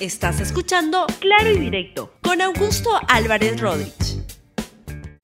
Estás escuchando Claro y Directo con Augusto Álvarez Rodríguez.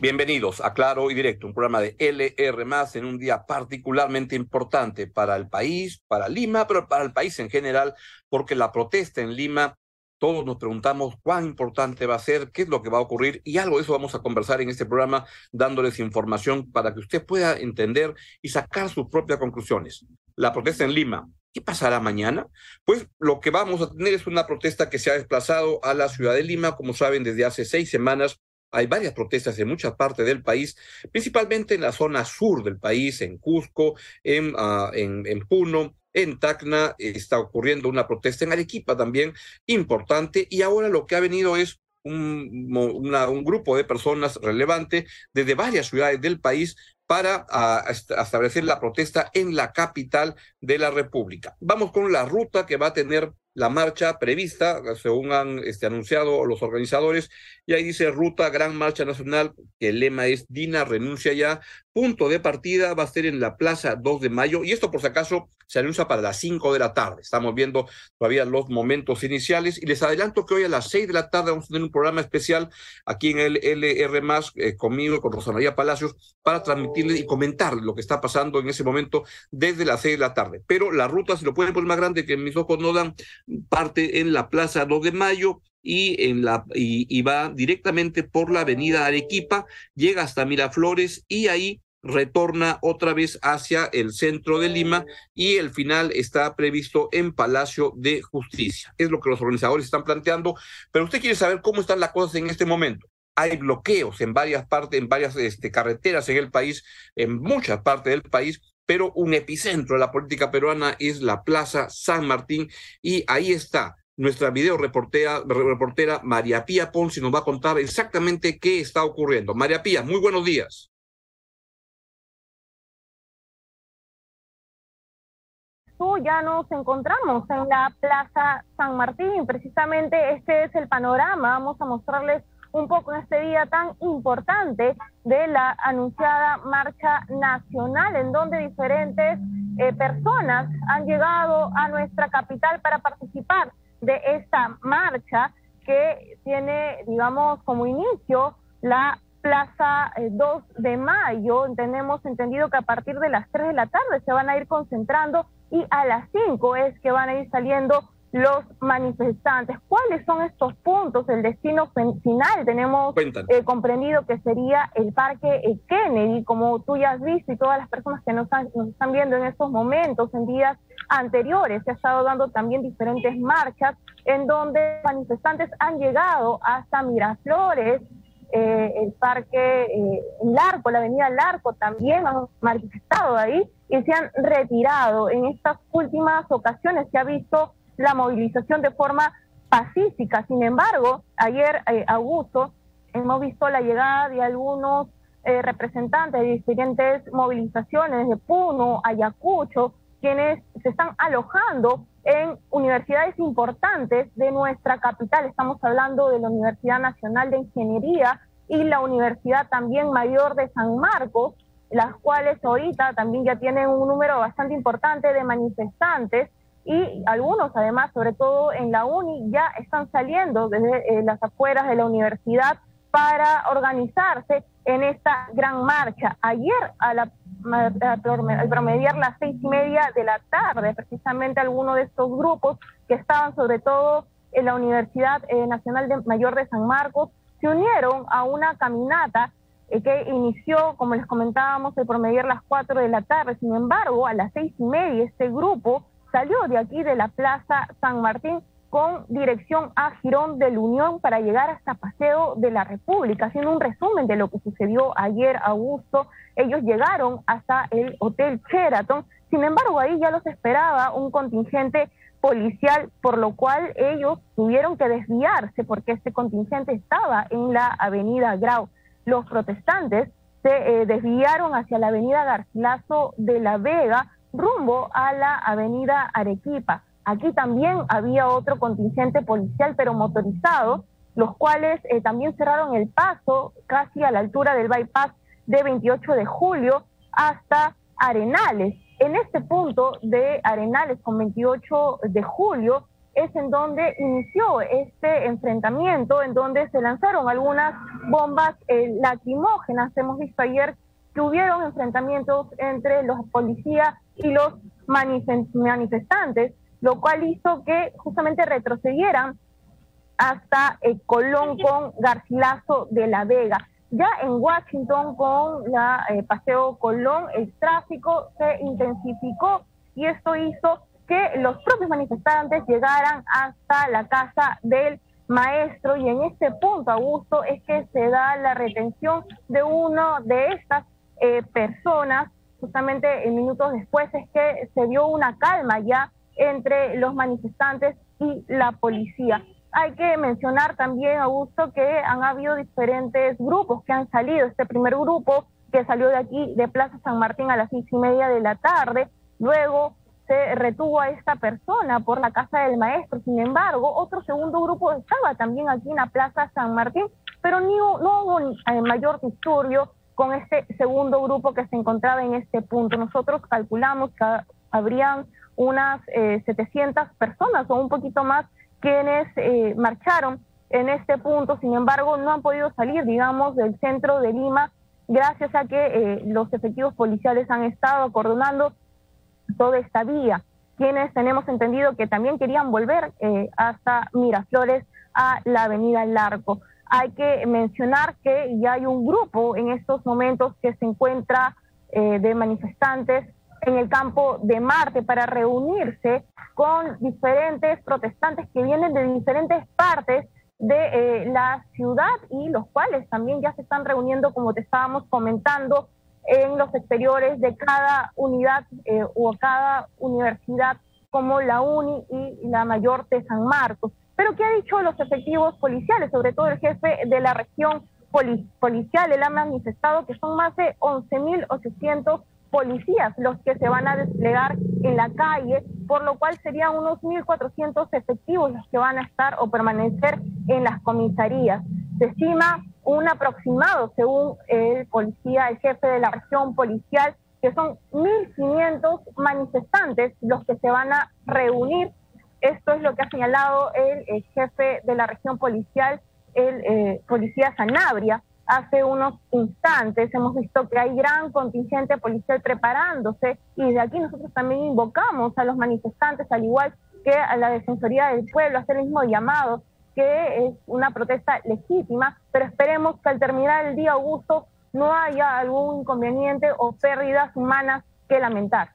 Bienvenidos a Claro y Directo, un programa de LR en un día particularmente importante para el país, para Lima, pero para el país en general, porque la protesta en Lima, todos nos preguntamos cuán importante va a ser, qué es lo que va a ocurrir y algo de eso vamos a conversar en este programa dándoles información para que usted pueda entender y sacar sus propias conclusiones. La protesta en Lima, ¿Qué pasará mañana? Pues lo que vamos a tener es una protesta que se ha desplazado a la ciudad de Lima. Como saben, desde hace seis semanas hay varias protestas en muchas partes del país, principalmente en la zona sur del país, en Cusco, en, en, en Puno, en Tacna, está ocurriendo una protesta en Arequipa también importante. Y ahora lo que ha venido es un, un, grupo de personas relevante desde varias ciudades del país para establecer la protesta en la capital de la República. Vamos con la ruta que va a tener la marcha prevista, según han este, anunciado los organizadores, y ahí dice Ruta Gran Marcha Nacional, que el lema es Dina renuncia ya, punto de partida va a ser en la Plaza 2 de Mayo, y esto por si acaso se anuncia para las 5 de la tarde, estamos viendo todavía los momentos iniciales, y les adelanto que hoy a las 6 de la tarde vamos a tener un programa especial aquí en el LR+, eh, conmigo, con Rosa María Palacios, para transmitirles y comentar lo que está pasando en ese momento desde las 6 de la tarde, pero la ruta, si lo pueden poner más grande que mis ojos no dan, parte en la Plaza 2 de Mayo y, en la, y, va directamente por la avenida Arequipa, llega hasta Miraflores y ahí retorna otra vez hacia el centro de Lima y el final está previsto en Palacio de Justicia. Es lo que los organizadores están planteando, pero usted quiere saber cómo están las cosas en este momento. Hay bloqueos en varias partes, en varias este, carreteras en el país, en muchas partes del país, pero un epicentro de la política peruana es la Plaza San Martín y ahí está nuestra video reportera, reportera María Pía Ponce nos va a contar exactamente qué está ocurriendo. María Pía, muy buenos días. ya nos encontramos en la Plaza San Martín. Precisamente este es el panorama. Vamos a mostrarles un poco en este día tan importante de la anunciada marcha nacional, en donde diferentes eh, personas han llegado a nuestra capital para participar de esta marcha que tiene, digamos, como inicio la Plaza 2 eh, de Mayo. Tenemos entendido que a partir de las 3 de la tarde se van a ir concentrando y a las 5 es que van a ir saliendo los manifestantes. ¿Cuáles son estos puntos? El destino final tenemos eh, comprendido que sería el Parque eh, Kennedy, como tú ya has visto y todas las personas que nos, nos están viendo en estos momentos, en días anteriores, se ha estado dando también diferentes marchas en donde manifestantes han llegado hasta Miraflores, eh, el Parque Larco, la Avenida Larco también han manifestado ahí y se han retirado. En estas últimas ocasiones se ha visto la movilización de forma pacífica. Sin embargo, ayer, eh, Augusto, hemos visto la llegada de algunos eh, representantes de diferentes movilizaciones de Puno, Ayacucho, quienes se están alojando en universidades importantes de nuestra capital. Estamos hablando de la Universidad Nacional de Ingeniería y la Universidad también Mayor de San Marcos, las cuales ahorita también ya tienen un número bastante importante de manifestantes y algunos además, sobre todo en la UNI, ya están saliendo desde eh, las afueras de la universidad para organizarse en esta gran marcha. Ayer, a la, al promediar las seis y media de la tarde, precisamente algunos de estos grupos que estaban sobre todo en la Universidad eh, Nacional de Mayor de San Marcos, se unieron a una caminata eh, que inició, como les comentábamos, el promediar las cuatro de la tarde. Sin embargo, a las seis y media este grupo salió de aquí de la Plaza San Martín con dirección a Girón de la Unión para llegar hasta Paseo de la República, haciendo un resumen de lo que sucedió ayer, Augusto. Ellos llegaron hasta el Hotel Sheraton, sin embargo ahí ya los esperaba un contingente policial, por lo cual ellos tuvieron que desviarse porque este contingente estaba en la avenida Grau. Los protestantes se eh, desviaron hacia la avenida Garcilaso de la Vega, rumbo a la avenida Arequipa. Aquí también había otro contingente policial, pero motorizado, los cuales eh, también cerraron el paso casi a la altura del bypass de 28 de julio hasta Arenales. En este punto de Arenales con 28 de julio es en donde inició este enfrentamiento, en donde se lanzaron algunas bombas eh, lacrimógenas. Hemos visto ayer que hubieron enfrentamientos entre los policías y los manifestantes, lo cual hizo que justamente retrocedieran hasta el Colón con Garcilaso de la Vega. Ya en Washington con la eh, Paseo Colón el tráfico se intensificó y esto hizo que los propios manifestantes llegaran hasta la casa del maestro y en este punto, Augusto, es que se da la retención de uno de estas eh, personas. Justamente en minutos después es que se dio una calma ya entre los manifestantes y la policía. Hay que mencionar también, Augusto, que han habido diferentes grupos que han salido. Este primer grupo que salió de aquí, de Plaza San Martín, a las seis y media de la tarde. Luego se retuvo a esta persona por la casa del maestro. Sin embargo, otro segundo grupo estaba también aquí en la Plaza San Martín, pero no, no hubo eh, mayor disturbio con este segundo grupo que se encontraba en este punto. Nosotros calculamos que habrían unas 700 eh, personas o un poquito más quienes eh, marcharon en este punto, sin embargo, no han podido salir, digamos, del centro de Lima, gracias a que eh, los efectivos policiales han estado acordonando toda esta vía. Quienes tenemos entendido que también querían volver eh, hasta Miraflores a la avenida Larco. Hay que mencionar que ya hay un grupo en estos momentos que se encuentra de manifestantes en el campo de Marte para reunirse con diferentes protestantes que vienen de diferentes partes de eh, la ciudad y los cuales también ya se están reuniendo, como te estábamos comentando, en los exteriores de cada unidad eh, o cada universidad como la UNI y la mayor de San Marcos. Pero ¿qué ha dicho los efectivos policiales? Sobre todo el jefe de la región policial, él ha manifestado que son más de 11.800 policías los que se van a desplegar en la calle, por lo cual serían unos 1.400 efectivos los que van a estar o permanecer en las comisarías. Se estima un aproximado, según el policía, el jefe de la región policial, que son 1.500 manifestantes los que se van a reunir. Esto es lo que ha señalado el, jefe de la región policial, el eh, policía Sanabria hace unos instantes hemos visto que hay gran contingente policial preparándose y de aquí nosotros también invocamos a los manifestantes, al igual que a la Defensoría del Pueblo, a hacer el mismo llamado, que es una protesta legítima, pero esperemos que al terminar el día Augusto no haya algún inconveniente o pérdidas humanas que lamentar.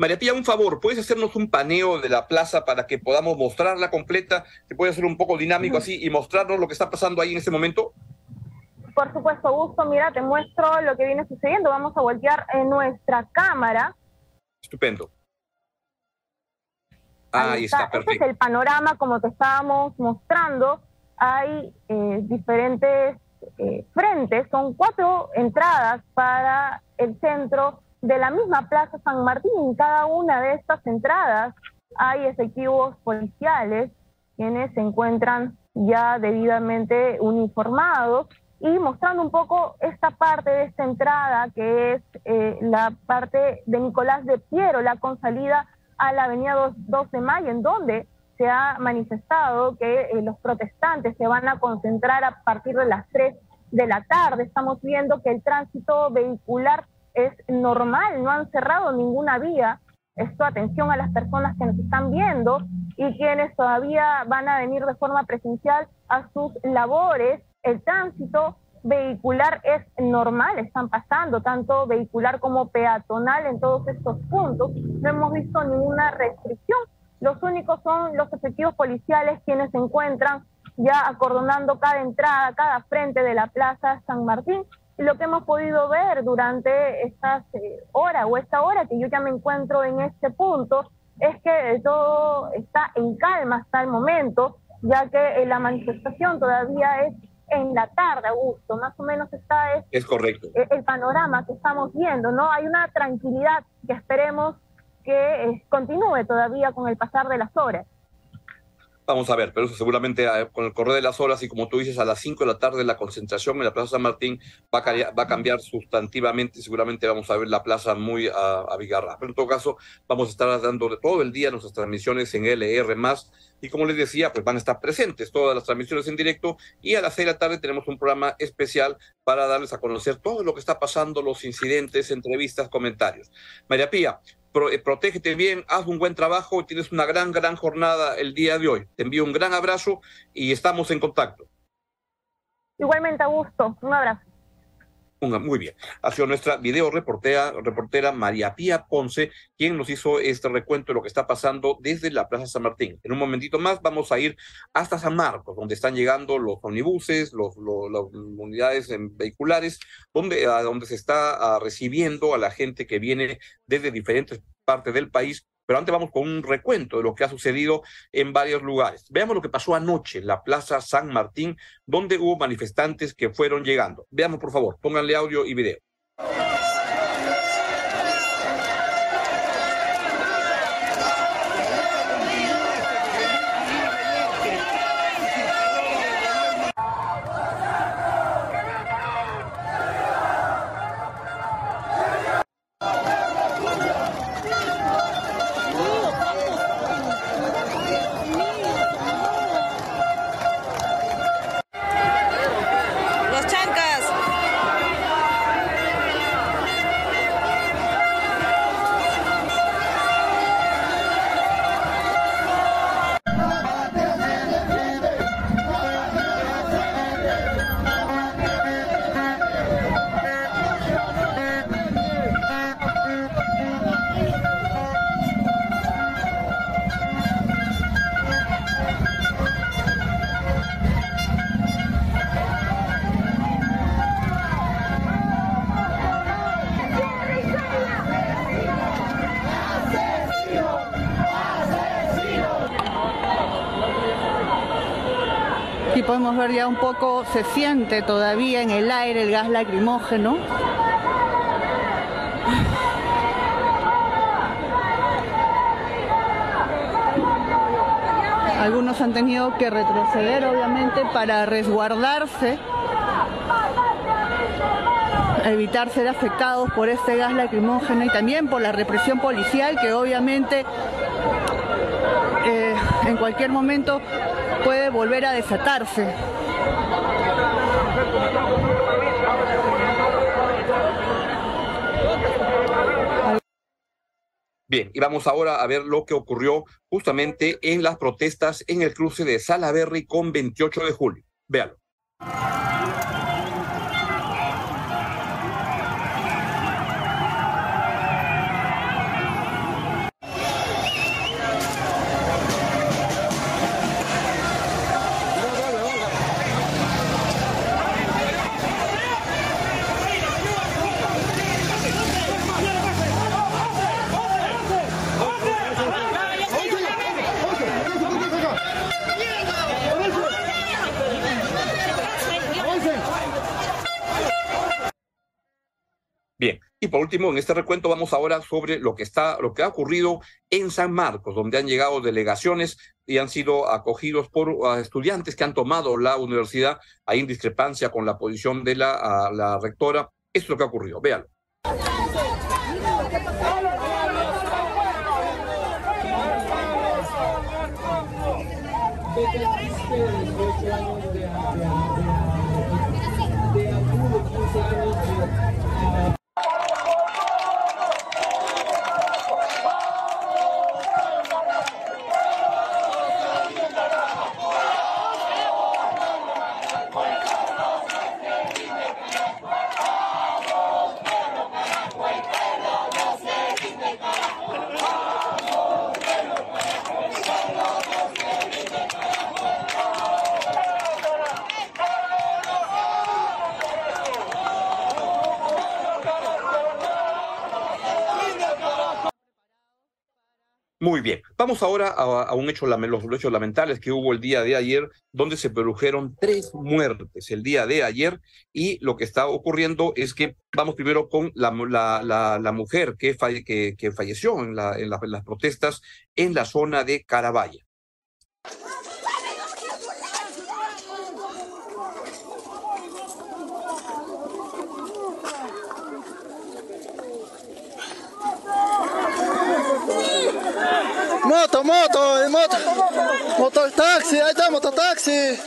María Pía, un favor, ¿puedes hacernos un paneo de la plaza para que podamos mostrarla completa? ¿Se puede hacer un poco dinámico así y mostrarnos lo que está pasando ahí en este momento? Por supuesto, Gusto, mira, te muestro lo que viene sucediendo. Vamos a voltear en nuestra cámara. Estupendo. ahí está, perfecto. Este es el panorama, como te estábamos mostrando. Hay eh, diferentes eh, frentes, son cuatro entradas para el centro de la misma Plaza San Martín. En cada una de estas entradas hay efectivos policiales quienes se encuentran ya debidamente uniformados y mostrando un poco esta parte de esta entrada que es eh, la parte de Nicolás de Piero, la con salida a la avenida 2, de Mayo, en donde se ha manifestado que eh, los protestantes se van a concentrar a partir de las 3 de la tarde. Estamos viendo que el tránsito vehicular es normal, no han cerrado ninguna vía. Esto atención a las personas que nos están viendo y quienes todavía van a venir de forma presencial a sus labores el tránsito vehicular es normal, están pasando tanto vehicular como peatonal en todos estos puntos. No hemos visto ninguna restricción. Los únicos son los efectivos policiales quienes se encuentran ya acordonando cada entrada, cada frente de la Plaza San Martín. Lo que hemos podido ver durante estas eh, horas o esta hora que yo ya me encuentro en este punto es que todo está en calma hasta el momento, ya que eh, la manifestación todavía es en la tarde, Augusto, más o menos está es, es correcto. el panorama que estamos viendo, ¿no? Hay una tranquilidad que esperemos que eh, continúe todavía con el pasar de las horas. Vamos a ver, pero eso seguramente eh, con el correr de las horas y como tú dices, a las 5 de la tarde la concentración en la Plaza San Martín va a, a cambiar sustantivamente seguramente vamos a ver la plaza muy abigarrada. Pero en todo caso, vamos a estar dando todo el día nuestras transmisiones en LR+, y como les decía, pues van a estar presentes todas las transmisiones en directo y a las 6 de la tarde tenemos un programa especial para darles a conocer todo lo que está pasando, los incidentes, entrevistas, comentarios. María Pía, eh, protégete bien, haz un buen trabajo, tienes una gran, gran jornada el día de hoy. Te envío un gran abrazo y estamos en contacto. Igualmente, Augusto, un abrazo. Muy bien. Ha sido nuestra video reportera, reportera María Pía Ponce, quien nos hizo este recuento de lo que está pasando desde la Plaza San Martín. En un momentito más vamos a ir hasta San Marcos, donde están llegando los omnibuses, los, las unidades vehiculares, donde, a donde se está recibiendo a la gente que viene desde diferentes partes del país pero antes vamos con un recuento de lo que ha sucedido en varios lugares. Veamos lo que pasó anoche en la Plaza San Martín, donde hubo manifestantes que fueron llegando. Veamos, por favor, pónganle audio y video. Un poco, se siente todavía en el aire el gas lacrimógeno. Algunos han tenido que retroceder, obviamente, para resguardarse, evitar ser afectados por este gas lacrimógeno y también por la represión policial que obviamente eh, en cualquier momento puede volver a desatarse. Bien, y vamos ahora a ver lo que ocurrió justamente en las protestas en el cruce de Salaberry con 28 de julio. Véalo. Y por último, en este recuento vamos ahora sobre lo que está, lo que ha ocurrido en San Marcos, donde han llegado delegaciones y han sido acogidos por ah, estudiantes que han tomado la universidad en discrepancia con la posición de la, ah, la rectora. Esto es lo que ha ocurrido. Véanlo. Muy bien, vamos ahora a, un hecho, los hechos lamentables que hubo el día de ayer, donde se produjeron tres muertes el día de ayer y lo que está ocurriendo es que vamos primero con la, la, mujer que, falleció en, en, las protestas en la zona de Carabaya. Motor taxi, ahí está, mototaxi.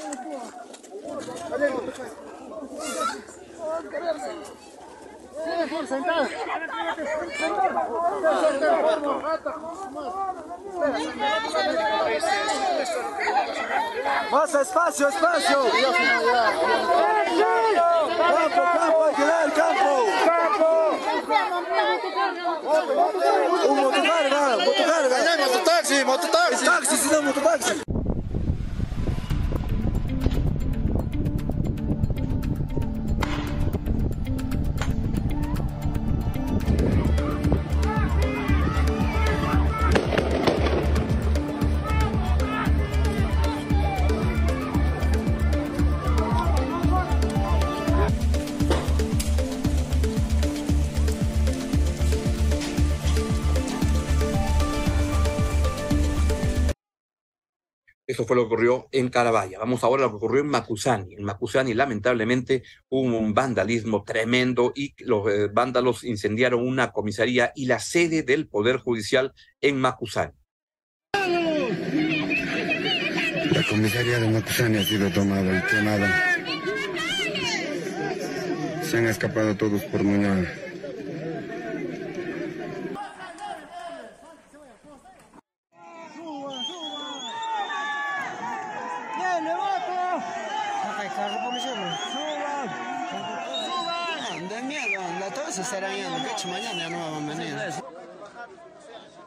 Más espacio, espacio. Campo, campo, hay que dar campo. Un motocarga, motocarga. Mototaxi, mototaxi. Taxi, si no, Eso fue lo que ocurrió en Carabaya. Vamos ahora a lo que ocurrió en Macusani. En Macusani, lamentablemente, hubo un vandalismo tremendo y los eh, vándalos incendiaron una comisaría y la sede del Poder Judicial en Macusani. La comisaría de Macusani ha sido tomada y quemada. Se han escapado todos por mañana.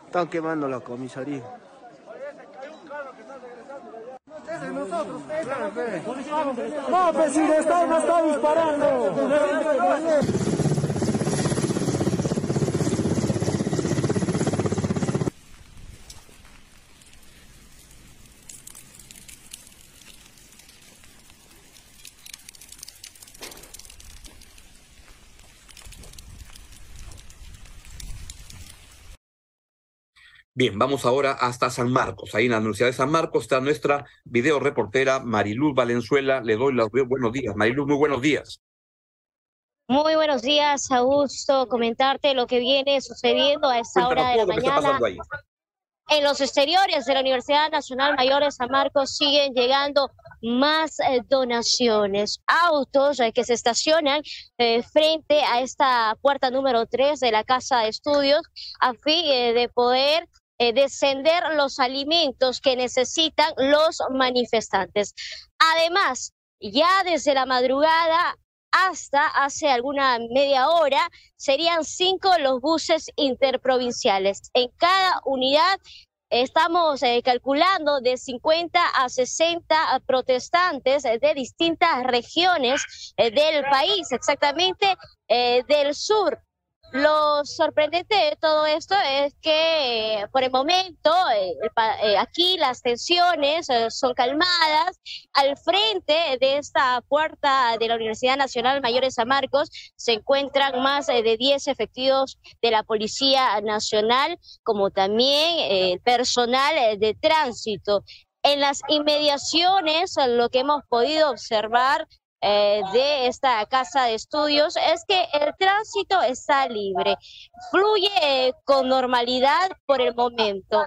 Están quemando la comisaría. No, pues si le están, no está disparando. Bien, vamos ahora hasta San Marcos. Ahí en la Universidad de San Marcos está nuestra video reportera Mariluz Valenzuela. Le doy los buenos días. Mariluz, muy buenos días. Muy buenos días, Augusto. Comentarte lo que viene sucediendo a esta hora de la mañana. En los exteriores de la Universidad Nacional Mayor de San Marcos siguen llegando más eh, donaciones, autos eh, que se estacionan eh, frente a esta puerta número 3 de la Casa de Estudios a fin de poder eh, descender los alimentos que necesitan los manifestantes. Además, ya desde la madrugada hasta hace alguna media hora, serían cinco los buses interprovinciales. En cada unidad estamos eh, calculando de 50 a 60 protestantes de distintas regiones eh, del país, exactamente del sur lo sorprendente de todo esto es que por el momento eh, eh, aquí las tensiones eh, son calmadas. Al frente de esta puerta de la Universidad Nacional Mayor de San Marcos se encuentran más de 10 efectivos de la Policía Nacional, como también el personal de tránsito. En las inmediaciones, lo que hemos podido observar eh, de esta casa de estudios es que el tránsito está libre, fluye eh, con normalidad por el momento,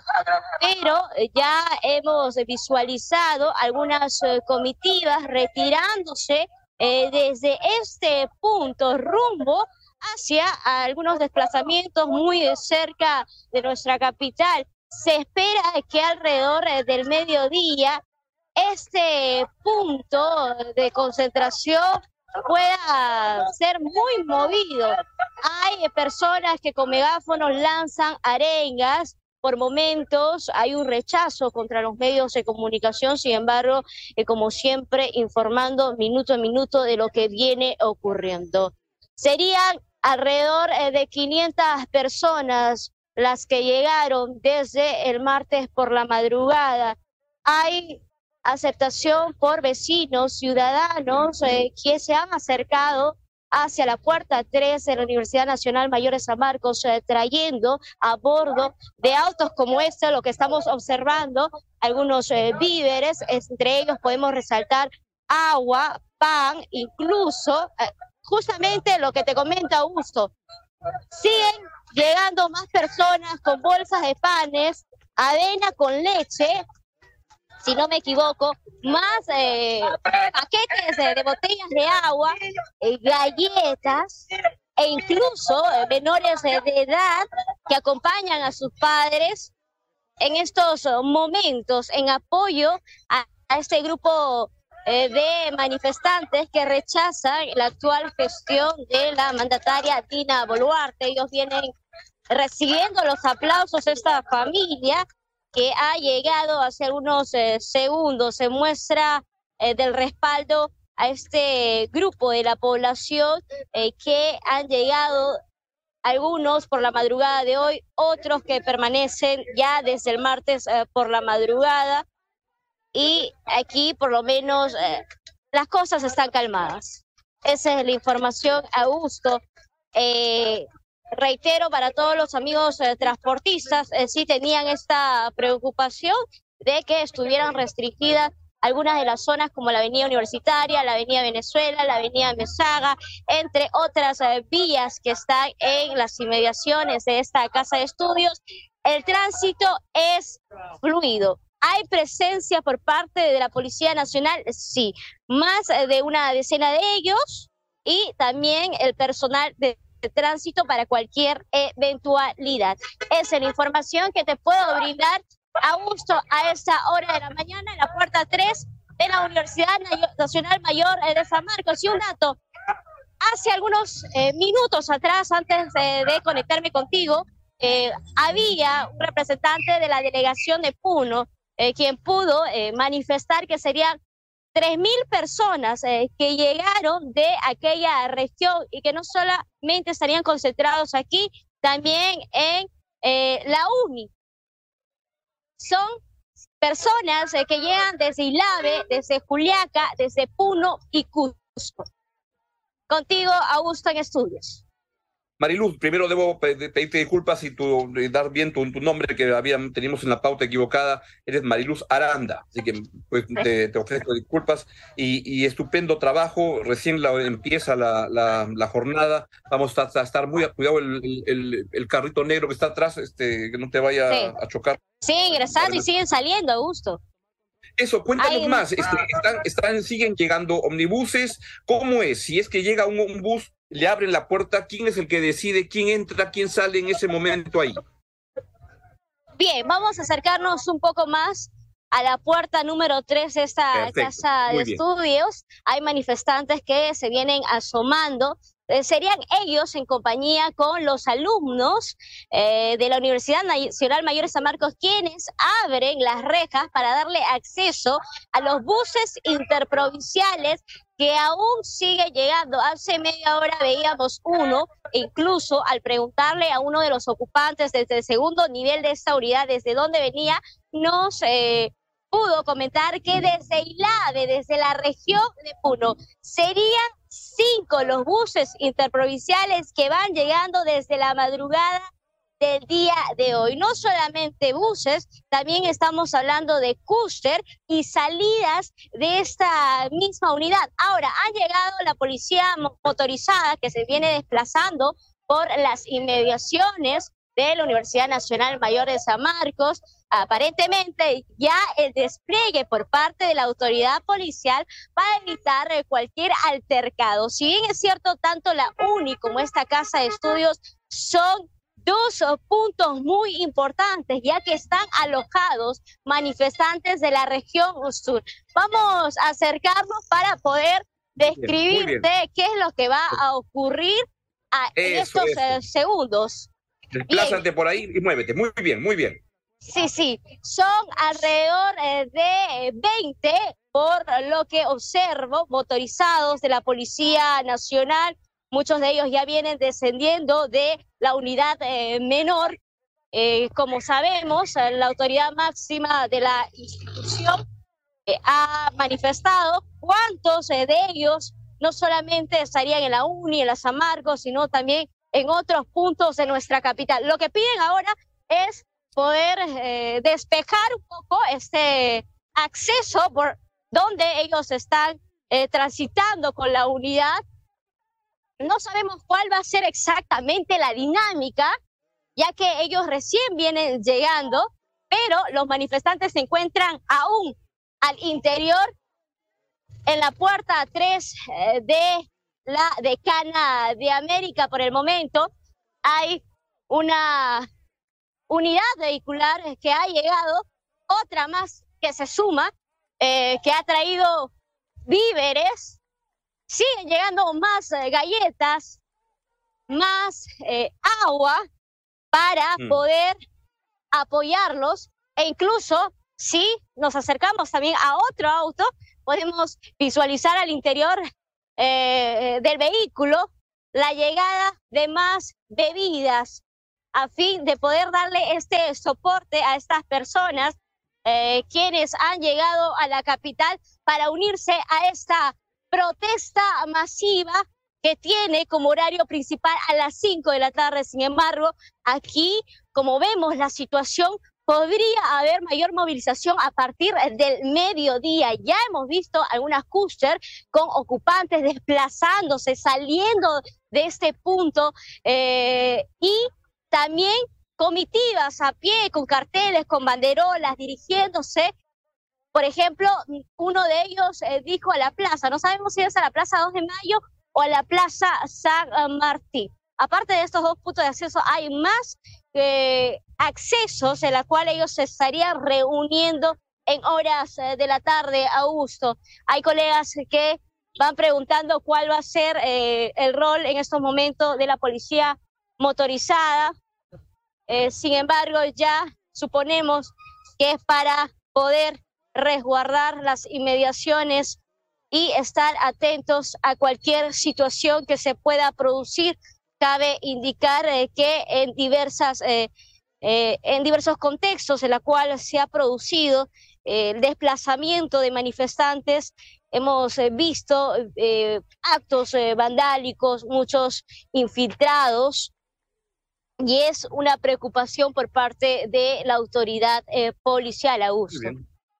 pero ya hemos visualizado algunas eh, comitivas retirándose desde este punto rumbo hacia algunos desplazamientos muy cerca de nuestra capital. Se espera que alrededor del mediodía este punto de concentración pueda ser muy movido. Hay personas que con megáfonos lanzan arengas. Por momentos hay un rechazo contra los medios de comunicación, sin embargo, eh, como siempre, informando minuto a minuto de lo que viene ocurriendo. Serían alrededor eh, de 500 personas las que llegaron desde el martes por la madrugada. Hay aceptación por vecinos, ciudadanos eh, que se han acercado hacia la puerta 3 de la Universidad Nacional Mayor de San Marcos, eh, trayendo a bordo de autos como este, lo que estamos observando, algunos eh, víveres, entre ellos podemos resaltar agua, pan, incluso, justamente lo que te comenta Augusto, siguen llegando más personas con bolsas de panes, avena con leche, si no me equivoco, más eh, paquetes de, botellas de agua, eh, galletas e incluso menores de edad que acompañan a sus padres en estos momentos en apoyo a, este grupo de manifestantes que rechazan la actual gestión de la mandataria Dina Boluarte. Ellos vienen recibiendo los aplausos de esta familia que ha llegado hace unos eh, segundos. Se muestra eh, del respaldo a este grupo de la población eh, que han llegado algunos por la madrugada de hoy, otros que permanecen ya desde el martes por la madrugada. Y aquí por lo menos las cosas están calmadas. Esa es la información, Augusto. Eh, reitero, para todos los amigos eh, transportistas, eh, sí tenían esta preocupación de que estuvieran restringidas algunas de las zonas como la Avenida Universitaria, la Avenida Venezuela, la Avenida Mesaga, entre otras eh, vías que están en las inmediaciones de esta casa de estudios. El tránsito es fluido. ¿Hay presencia por parte de la Policía Nacional? Sí, más de una decena de ellos y también el personal de de tránsito para cualquier eventualidad. Esa es la información que te puedo brindar a gusto a esta hora de la mañana en la puerta 3 de la Universidad Nacional Mayor de San Marcos. Y un dato, hace algunos eh, minutos atrás, antes de, conectarme contigo, eh, había un representante de la delegación de Puno eh, quien pudo manifestar que serían 3.000 personas eh, que llegaron de aquella región y que no solamente estarían concentrados aquí, también en eh, la UNI. Son personas eh, que llegan desde Ilave, desde Juliaca, desde Puno y Cusco. Contigo, Augusto, en estudios. Mariluz, primero debo pedirte disculpas y tu, dar bien tu, nombre que había, teníamos en la pauta equivocada. Eres Mariluz Aranda, así que pues, te, ofrezco disculpas. Y, estupendo trabajo, recién la, empieza la, la, jornada. Vamos a, estar muy a cuidado el, el, carrito negro que está atrás, este, que no te vaya a chocar. Sí, ingresando y siguen saliendo, Augusto. Eso, cuéntanos más. Este, están, están, siguen llegando omnibuses. ¿Cómo es? Si es que llega un, un bus le abren la puerta, ¿quién es el que decide quién entra, quién sale en ese momento ahí? Bien, vamos a acercarnos un poco más a la puerta número 3 de esta casa de estudios. Hay manifestantes que se vienen asomando eh, serían ellos en compañía con los alumnos eh, de la Universidad Nacional Mayor de San Marcos quienes abren las rejas para darle acceso a los buses interprovinciales que aún sigue llegando. Hace media hora veíamos uno, incluso al preguntarle a uno de los ocupantes desde el segundo nivel de esta unidad, desde dónde venía, nos eh, pudo comentar que desde Ilave, desde la región de Puno, serían cinco los buses interprovinciales que van llegando desde la madrugada del día de hoy. No solamente buses, también estamos hablando de cúster y salidas de esta misma unidad. Ahora, ha llegado la policía motorizada que se viene desplazando por las inmediaciones de la Universidad Nacional Mayor de San Marcos. Aparentemente ya el despliegue por parte de la autoridad policial para evitar cualquier altercado. Si bien es cierto, tanto la UNI como esta casa de estudios son dos puntos muy importantes, ya que están alojados manifestantes de la región sur. Vamos a acercarnos para poder describirte qué es lo que va a ocurrir en estos eh, segundos. Desplázate por ahí y muévete. Muy bien, muy bien. Sí, sí, son alrededor eh, de 20, por lo que observo, motorizados de la Policía Nacional. Muchos de ellos ya vienen descendiendo de la unidad eh, menor. Eh, como sabemos, la autoridad máxima de la institución ha manifestado cuántos de ellos no solamente estarían en la UNI, en la San Marcos, sino también en otros puntos de nuestra capital. Lo que piden ahora es poder eh, despejar un poco este acceso por donde ellos están eh, transitando con la unidad. No sabemos cuál va a ser exactamente la dinámica, ya que ellos recién vienen llegando, pero los manifestantes se encuentran aún al interior, en la puerta 3 eh, de la decana de América por el momento, hay una unidad vehicular que ha llegado, otra más que se suma, eh, que ha traído víveres, siguen llegando más eh, galletas, más eh, agua para mm. poder apoyarlos e incluso si nos acercamos también a otro auto, podemos visualizar al interior del vehículo la llegada de más bebidas a fin de poder darle este soporte a estas personas eh, quienes han llegado a la capital para unirse a esta protesta masiva que tiene como horario principal a las 5 de la tarde. Sin embargo, aquí, como vemos la situación, podría haber mayor movilización a partir del mediodía. Ya hemos visto algunas cúster con ocupantes desplazándose, saliendo de este punto eh, y también comitivas a pie, con carteles, con banderolas, dirigiéndose. Por ejemplo, uno de ellos eh, dijo a la plaza, no sabemos si es a la Plaza 2 de Mayo o a la Plaza San Martín. Aparte de estos dos puntos de acceso, hay más eh, accesos en la cual ellos se estarían reuniendo en horas eh, de la tarde, Augusto. Hay colegas que van preguntando cuál va a ser el rol en estos momentos de la policía motorizada. Eh, sin embargo, ya suponemos que es para poder resguardar las inmediaciones y estar atentos a cualquier situación que se pueda producir. Cabe indicar eh, que en diversas eh, en diversos contextos en la cual se ha producido el desplazamiento de manifestantes hemos visto actos vandálicos, muchos infiltrados y es una preocupación por parte de la autoridad eh, policial, Augusto.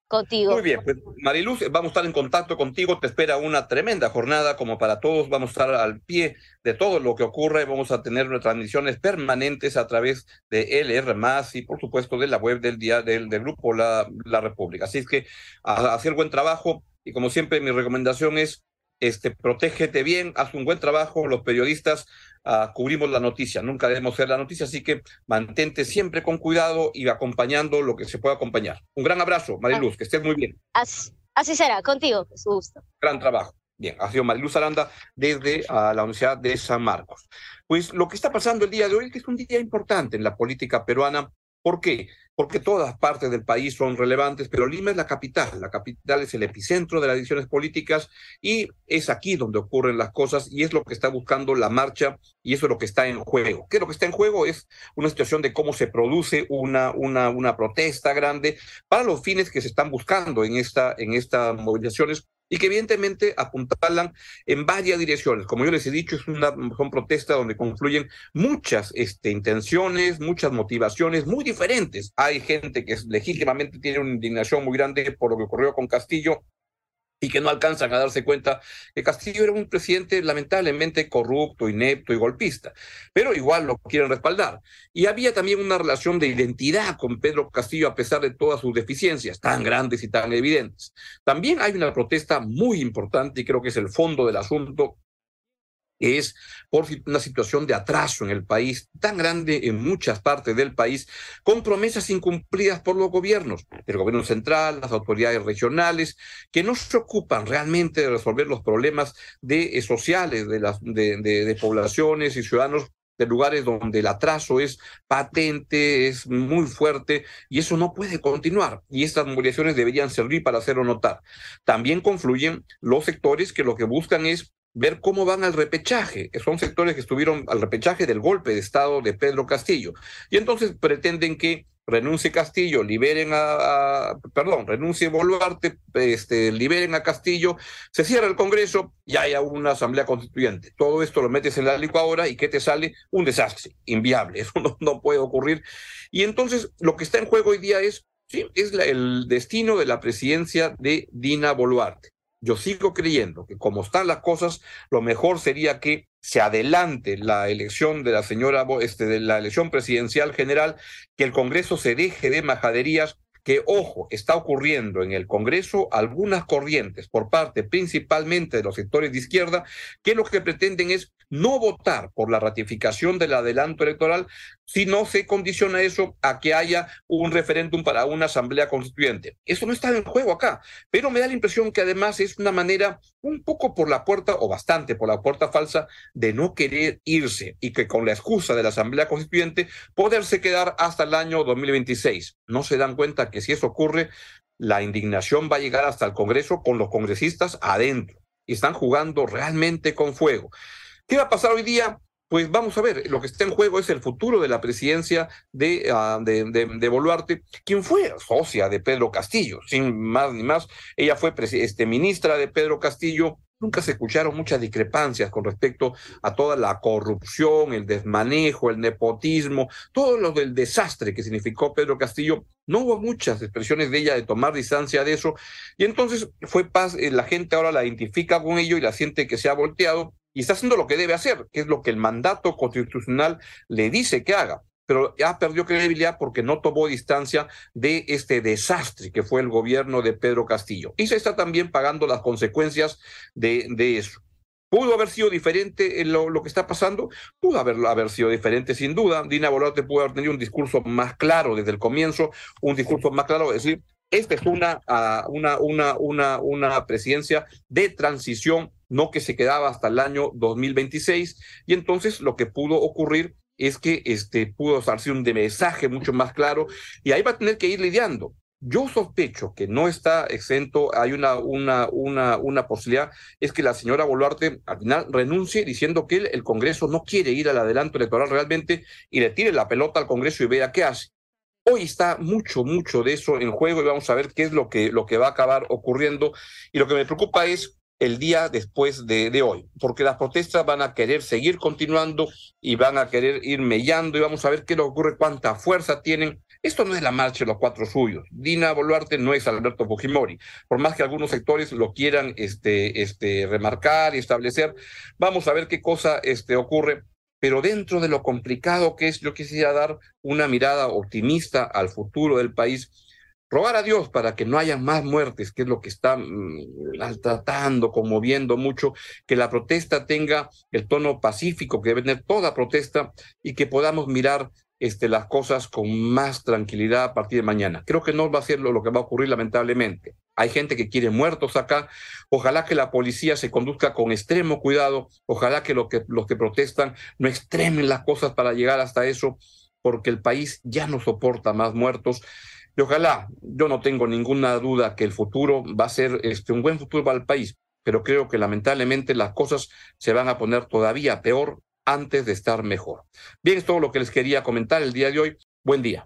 Contigo. Muy bien, pues Mariluz, vamos a estar en contacto contigo, te espera una tremenda jornada como para todos, vamos a estar al pie de todo lo que ocurre, vamos a tener transmisiones permanentes a través de LR y por supuesto de la web del día del, grupo la, la República. Así es que hacer buen trabajo y como siempre mi recomendación es este, protégete bien, haz un buen trabajo, los periodistas uh, cubrimos la noticia, nunca debemos ser la noticia, así que mantente siempre con cuidado y acompañando lo que se pueda acompañar. Un gran abrazo, Mariluz, que estés muy bien. Así, así será, contigo, su gusto. Gran trabajo. Bien, ha sido Mariluz Aranda desde uh, la Universidad de San Marcos. Pues lo que está pasando el día de hoy, que es un día importante en la política peruana, ¿por qué? porque todas partes del país son relevantes, pero Lima es la capital, la capital es el epicentro de las decisiones políticas y es aquí donde ocurren las cosas y es lo que está buscando la marcha y eso es lo que está en juego. ¿Qué es lo que está en juego? Es una situación de cómo se produce una, una, una protesta grande para los fines que se están buscando en, esta, en estas movilizaciones y que evidentemente apuntalan en varias direcciones. Como yo les he dicho, es una son protesta donde confluyen muchas este, intenciones, muchas motivaciones muy diferentes. Hay gente que legítimamente tiene una indignación muy grande por lo que ocurrió con Castillo, y que no alcanzan a darse cuenta que Castillo era un presidente lamentablemente corrupto, inepto y golpista, pero igual lo quieren respaldar. Y había también una relación de identidad con Pedro Castillo a pesar de todas sus deficiencias tan grandes y tan evidentes. También hay una protesta muy importante y creo que es el fondo del asunto es por una situación de atraso en el país tan grande en muchas partes del país, con promesas incumplidas por los gobiernos, el gobierno central, las autoridades regionales, que no se ocupan realmente de resolver los problemas eh, sociales de, las, de, de poblaciones y ciudadanos de lugares donde el atraso es patente, es muy fuerte y eso no puede continuar. Y estas movilizaciones deberían servir para hacerlo notar. También confluyen los sectores que lo que buscan es ver cómo van al repechaje, son sectores que estuvieron al repechaje del golpe de Estado de Pedro Castillo. Y entonces pretenden que renuncie Castillo, liberen a, perdón, renuncie Boluarte, este, liberen a Castillo, se cierra el Congreso y haya una asamblea constituyente. Todo esto lo metes en la licuadora y ¿qué te sale? Un desastre, inviable, eso no, no puede ocurrir. Y entonces lo que está en juego hoy día es, sí, es el destino de la presidencia de Dina Boluarte yo sigo creyendo que como están las cosas, lo mejor sería que se adelante la elección de la señora, este, de la elección presidencial general, que el Congreso se deje de majaderías, que, ojo, está ocurriendo en el Congreso algunas corrientes por parte principalmente de los sectores de izquierda que lo que pretenden es no votar por la ratificación del adelanto electoral si no se condiciona eso a que haya un referéndum para una asamblea constituyente. Eso no está en juego acá, pero me da la impresión que además es una manera un poco por la puerta o bastante por la puerta falsa de no querer irse y que con la excusa de la asamblea constituyente poderse quedar hasta el año 2026. No se dan cuenta que si eso ocurre, la indignación va a llegar hasta el Congreso con los congresistas adentro y están jugando realmente con fuego. ¿Qué va a pasar hoy día? Pues vamos a ver, lo que está en juego es el futuro de la presidencia de, uh, de, de, de, Boluarte, quien fue socia de Pedro Castillo, sin más ni más. Ella fue este, ministra de Pedro Castillo. Nunca se escucharon muchas discrepancias con respecto a toda la corrupción, el desmanejo, el nepotismo, todo lo del desastre que significó Pedro Castillo. No hubo muchas expresiones de ella de tomar distancia de eso. Y entonces fue paz, eh, la gente ahora la identifica con ello y la siente que se ha volteado y está haciendo lo que debe hacer, que es lo que el mandato constitucional le dice que haga pero ya perdió credibilidad porque no tomó distancia de este desastre que fue el gobierno de Pedro Castillo. Y se está también pagando las consecuencias de, de eso. ¿Pudo haber sido diferente en lo, lo, que está pasando? Pudo haber, haber sido diferente, sin duda. Dina Boluarte pudo haber tenido un discurso más claro desde el comienzo, un discurso más claro, es decir, esta es una, uh, una, una, una, una presidencia de transición no que se quedaba hasta el año 2026, y entonces lo que pudo ocurrir es que este, pudo hacerse un mensaje mucho más claro, y ahí va a tener que ir lidiando. Yo sospecho que no está exento, hay una, una, una, una posibilidad, es que la señora Boluarte al final renuncie diciendo que el, el Congreso no quiere ir al adelanto electoral realmente y le tire la pelota al Congreso y vea qué hace. Hoy está mucho, mucho de eso en juego y vamos a ver qué es lo que, lo que va a acabar ocurriendo. Y lo que me preocupa es el día después de, hoy, porque las protestas van a querer seguir continuando y van a querer ir mellando y vamos a ver qué le ocurre, cuánta fuerza tienen. Esto no es la marcha de los cuatro suyos. Dina Boluarte no es Alberto Fujimori. Por más que algunos sectores lo quieran este, este, remarcar y establecer, vamos a ver qué cosa este, ocurre. Pero dentro de lo complicado que es, yo quisiera dar una mirada optimista al futuro del país rogar a Dios para que no haya más muertes, que es lo que está mm, tratando, conmoviendo mucho, que la protesta tenga el tono pacífico que debe tener toda protesta y que podamos mirar este, las cosas con más tranquilidad a partir de mañana. Creo que no va a ser lo que va a ocurrir lamentablemente. Hay gente que quiere muertos acá. Ojalá que la policía se conduzca con extremo cuidado. Ojalá que, lo que los que protestan no extremen las cosas para llegar hasta eso, porque el país ya no soporta más muertos. Y ojalá, yo no tengo ninguna duda que el futuro va a ser este, un buen futuro para el país, pero creo que lamentablemente las cosas se van a poner todavía peor antes de estar mejor. Bien, es todo lo que les quería comentar el día de hoy. Buen día.